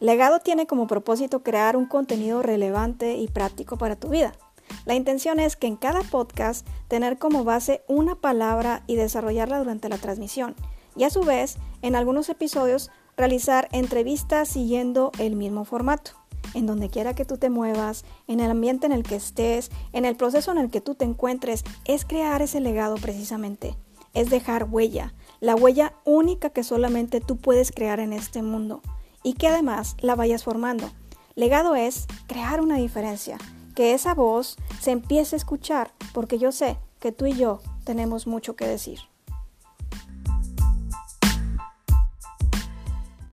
Legado tiene como propósito crear un contenido relevante y práctico para tu vida. La intención es que en cada podcast tener como base una palabra y desarrollarla durante la transmisión y a su vez en algunos episodios realizar entrevistas siguiendo el mismo formato. En donde quiera que tú te muevas, en el ambiente en el que estés, en el proceso en el que tú te encuentres, es crear ese legado precisamente. Es dejar huella, la huella única que solamente tú puedes crear en este mundo y que además la vayas formando. Legado es crear una diferencia, que esa voz se empiece a escuchar, porque yo sé que tú y yo tenemos mucho que decir.